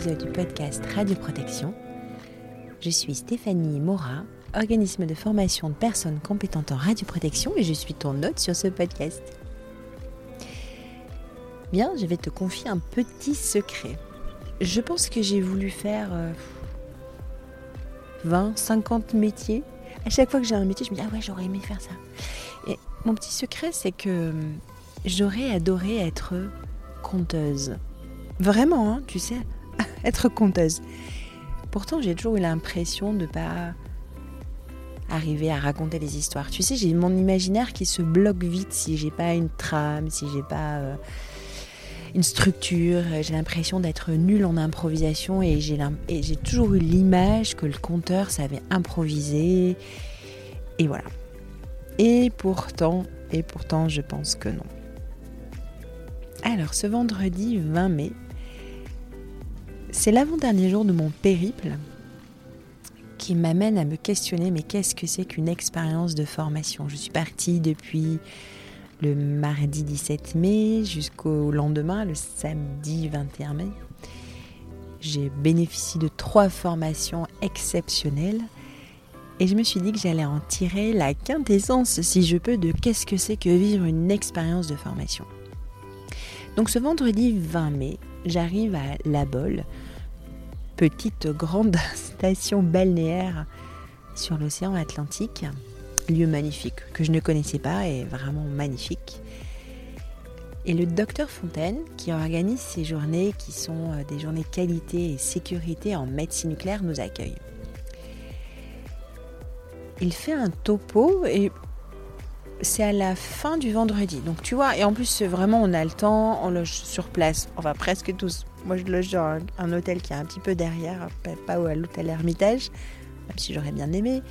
épisode du podcast Radio Protection. Je suis Stéphanie Mora, organisme de formation de personnes compétentes en radioprotection et je suis ton hôte sur ce podcast. Bien, je vais te confier un petit secret. Je pense que j'ai voulu faire 20, euh, 50 métiers. À chaque fois que j'ai un métier, je me dis ah ouais, j'aurais aimé faire ça. Et mon petit secret, c'est que hum, j'aurais adoré être conteuse. Vraiment, hein, tu sais, être conteuse. Pourtant, j'ai toujours eu l'impression de pas arriver à raconter des histoires. Tu sais, j'ai mon imaginaire qui se bloque vite si j'ai pas une trame, si j'ai pas euh, une structure. J'ai l'impression d'être nulle en improvisation et j'ai toujours eu l'image que le conteur savait improviser. Et voilà. Et pourtant, et pourtant, je pense que non. Alors, ce vendredi 20 mai, c'est l'avant-dernier jour de mon périple qui m'amène à me questionner mais qu'est-ce que c'est qu'une expérience de formation? Je suis partie depuis le mardi 17 mai jusqu'au lendemain, le samedi 21 mai. J'ai bénéficié de trois formations exceptionnelles et je me suis dit que j'allais en tirer la quintessence, si je peux, de qu'est-ce que c'est que vivre une expérience de formation. Donc ce vendredi 20 mai, j'arrive à La Bolle, petite grande station balnéaire sur l'océan Atlantique, lieu magnifique que je ne connaissais pas et vraiment magnifique. Et le docteur Fontaine, qui organise ces journées qui sont euh, des journées qualité et sécurité en médecine nucléaire, nous accueille. Il fait un topo et c'est à la fin du vendredi. Donc tu vois, et en plus vraiment on a le temps, on loge sur place, enfin presque tous. Moi je loge dans un, hôtel qui est un petit peu derrière, pas, à l'hôtel Hermitage, même si j'aurais bien aimé.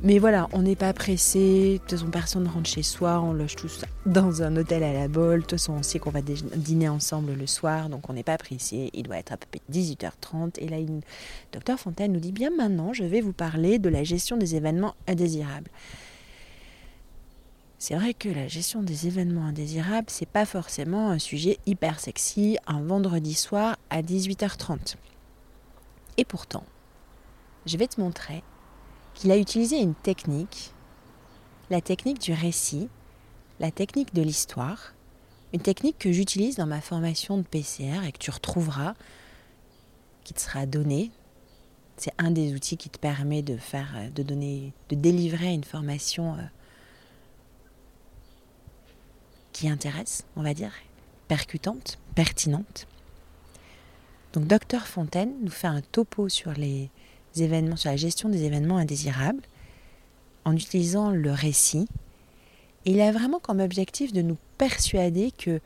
Mais voilà, on n'est pas pressé, de toute façon personne ne rentre chez soi, on loge tous dans un hôtel à la bolle, de toute façon on sait qu'on va dîner ensemble le soir, donc on n'est pas pressé, il doit être à peu près 18h30. Et là, une... docteur Fontaine nous dit bien maintenant, je vais vous parler de la gestion des événements indésirables. C'est vrai que la gestion des événements indésirables, c'est pas forcément un sujet hyper sexy un vendredi soir à 18h30. Et pourtant, je vais te montrer qu'il a utilisé une technique, la technique du récit, la technique de l'histoire, une technique que j'utilise dans ma formation de PCR et que tu retrouveras, qui te sera donnée. C'est un des outils qui te permet de faire, de donner, de délivrer une formation euh, qui intéresse, on va dire, percutante, pertinente. Donc Docteur Fontaine nous fait un topo sur les événements, sur la gestion des événements indésirables, en utilisant le récit. Il a vraiment comme objectif de nous persuader que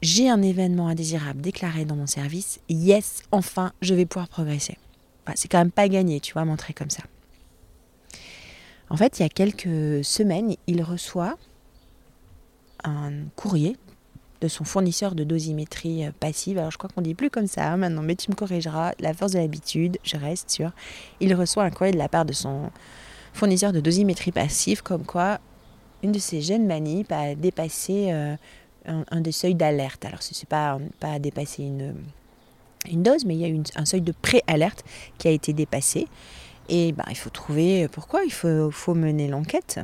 j'ai un événement indésirable déclaré dans mon service, yes, enfin, je vais pouvoir progresser. c'est quand même pas gagné, tu vois, montrer comme ça. En fait, il y a quelques semaines, il reçoit un courrier de son fournisseur de dosimétrie euh, passive. Alors je crois qu'on dit plus comme ça hein, maintenant, mais tu me corrigeras. La force de l'habitude, je reste sur. Il reçoit un courrier de la part de son fournisseur de dosimétrie passive, comme quoi une de ses jeunes manips a dépassé euh, un, des seuils d'alerte. Alors ce n'est pas, pas dépasser une, dose, mais il y a un seuil de pré-alerte qui a été dépassé. Et ben, il faut trouver pourquoi, il faut mener l'enquête.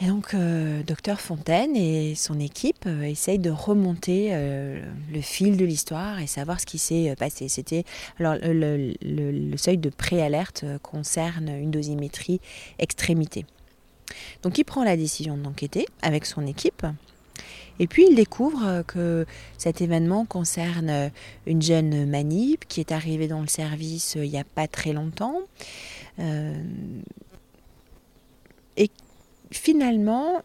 Et donc, euh, docteur Fontaine et son équipe euh, essayent de remonter euh, le fil de l'histoire et savoir ce qui s'est passé. C'était alors le, seuil de préalerte concerne une dosimétrie extrémité. Donc, il prend la décision d'enquêter avec son équipe. Et puis il découvre que cet événement concerne une jeune manip qui est arrivée dans le service il n'y a pas très longtemps. et finalement,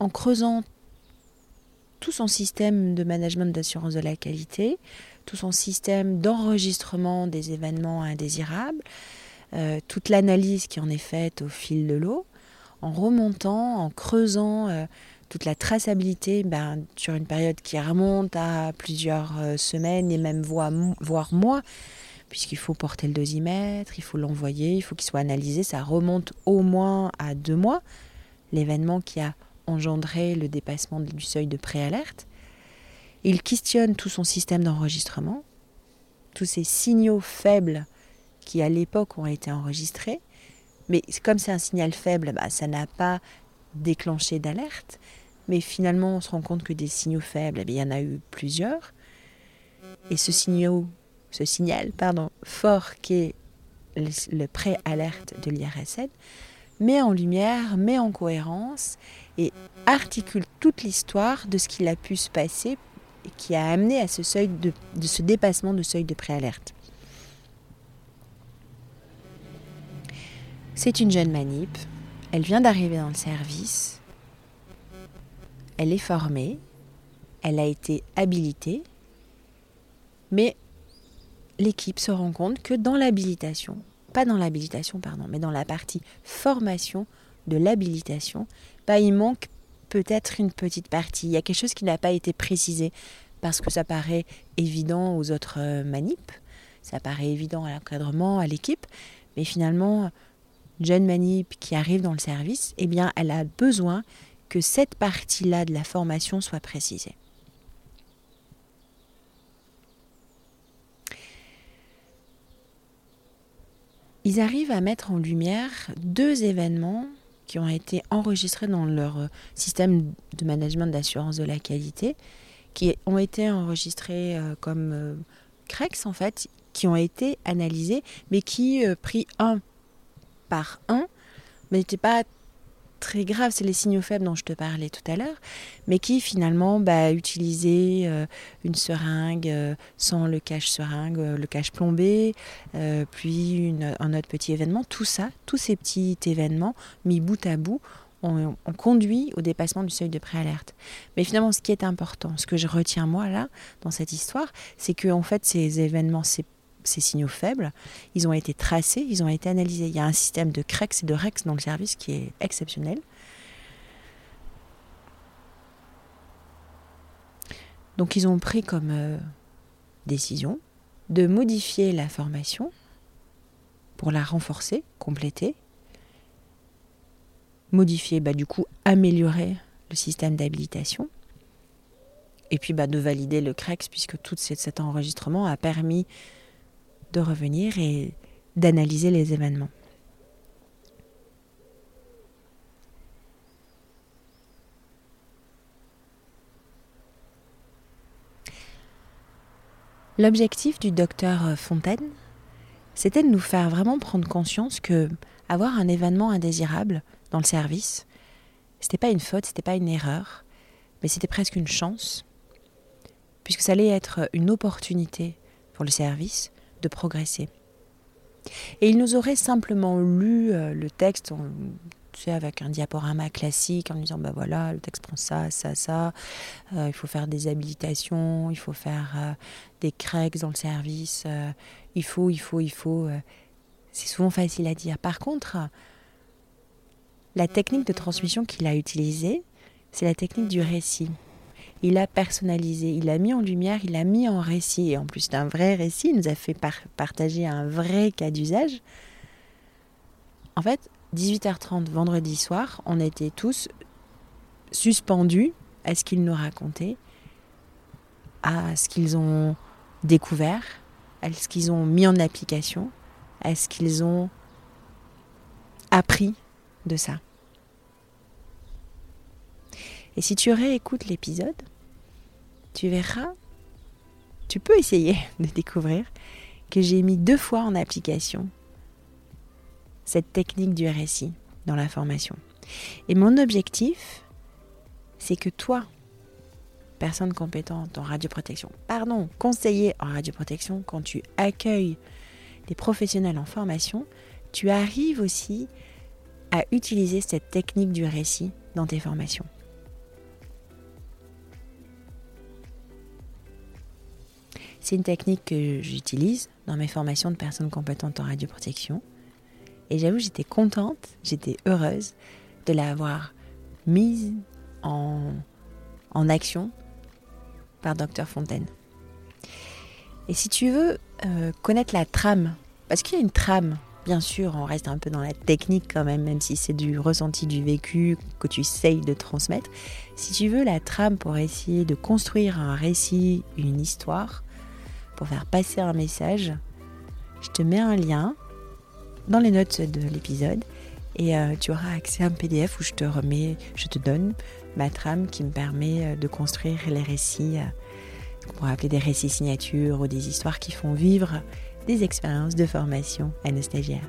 en creusant tout son système de management d'assurance de la qualité, tout son système d'enregistrement des événements indésirables, euh, toute l'analyse qui en est faite au fil de l'eau, en remontant, en creusant euh, toute la traçabilité ben, sur une période qui remonte à plusieurs euh, semaines et même voire, voire mois, puisqu'il faut porter le dosimètre, il faut l'envoyer, il faut qu'il soit analysé. Ça remonte au moins à deux mois, l'événement qui a engendré le dépassement du seuil de préalerte. Il questionne tout son système d'enregistrement, tous ces signaux faibles qui à l'époque ont été enregistrés. Mais comme c'est un signal faible, bah, ça n'a pas déclenché d'alerte. Mais finalement, on se rend compte que des signaux faibles, eh il y en a eu plusieurs. Et ce, signal, ce signal pardon, fort qui est le, le pré-alerte de l'IRSN met en lumière, met en cohérence et articule toute l'histoire de ce qu'il a pu se passer et qui a amené à ce seuil de ce dépassement de seuil de préalerte. C'est une jeune manip, elle vient d'arriver dans le service, elle est formée, elle a été habilitée, mais l'équipe se rend compte que dans l'habilitation, pas dans l'habilitation, pardon, mais dans la partie formation de l'habilitation, bah, il manque peut-être une petite partie. Il y a quelque chose qui n'a pas été précisé parce que ça paraît évident aux autres euh, manips, ça paraît évident à l'encadrement, à l'équipe, mais finalement, jeune manip qui arrive dans le service, eh bien, elle a besoin que cette partie-là de la formation soit précisée. Ils arrivent à mettre en lumière deux événements qui ont été enregistrés dans leur euh, système de management d'assurance de la qualité, qui ont été enregistrés euh, comme euh, CREX en fait, qui ont été analysés, mais qui, pris un par un, n'étaient pas très grave, c'est les signaux faibles dont je te parlais tout à l'heure, mais qui finalement bah, utiliser euh, une seringue euh, sans le cache-seringue, euh, le cache plombé, puis un autre petit événement, tout ça, tous ces petits événements mis bout à bout, ont conduit au dépassement du seuil de préalerte. Mais finalement, ce qui est important, ce que je retiens moi là, dans cette histoire, c'est que en fait, ces événements, ces ces signaux faibles, ils ont été tracés, ils ont été analysés. Il y a un système de CREX et de REX dans le service qui est exceptionnel. Donc ils ont pris comme euh, décision de modifier la formation pour la renforcer, compléter, modifier, bah, du coup améliorer le système d'habilitation, et puis bah, de valider le CREX puisque tout cet enregistrement a permis de revenir et d'analyser les événements. L'objectif du docteur Fontaine, c'était de nous faire vraiment prendre conscience que avoir un événement indésirable dans le service, c'était pas une faute, c'était pas une erreur, mais c'était presque une chance, puisque ça allait être une opportunité pour le service de progresser. Et il nous aurait simplement lu euh, le texte, tu sais, avec un diaporama classique, en disant, ben voilà, le texte prend ça, ça, ça, euh, il faut faire des habilitations, il faut faire euh, des cracks dans le service, il faut, il faut, il faut. c'est souvent facile à dire. Par contre, la technique de transmission qu'il a utilisée, c'est la technique du récit il a personnalisé, il a mis en lumière, il a mis en récit. Et en plus d'un vrai récit, il nous a fait partager un vrai cas d'usage. En fait, 18h30 vendredi soir, on était tous suspendus à ce qu'ils nous racontaient, à ce qu'ils ont découvert, à ce qu'ils ont mis en application, à ce qu'ils ont appris de ça. Et si tu réécoutes l'épisode, tu verras, tu peux essayer de découvrir que j'ai mis deux fois en application cette technique du récit dans la formation. Et mon objectif, c'est que toi, personne compétente en radioprotection, pardon, conseiller en radioprotection, quand tu accueilles des professionnels en formation, tu arrives aussi à utiliser cette technique du récit dans tes formations. C'est une technique que j'utilise dans mes formations de personnes compétentes en radioprotection. Et j'avoue, j'étais contente, j'étais heureuse de l'avoir mise en, en action par Dr Fontaine. Et si tu veux euh, connaître la trame, parce qu'il y a une trame, bien sûr, on reste un peu dans la technique quand même, même si c'est du ressenti du vécu que tu essayes de transmettre. Si tu veux la trame pour essayer de construire un récit, une histoire, pour faire passer un message, je te mets un lien dans les notes de l'épisode et euh, tu auras accès à un PDF où je te remets, je te donne ma trame qui me permet euh, de construire les récits, euh, qu'on pourrait appeler des récits signatures ou des histoires qui font vivre des expériences de formation à nos stagiaires.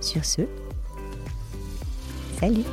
Sur ce, salut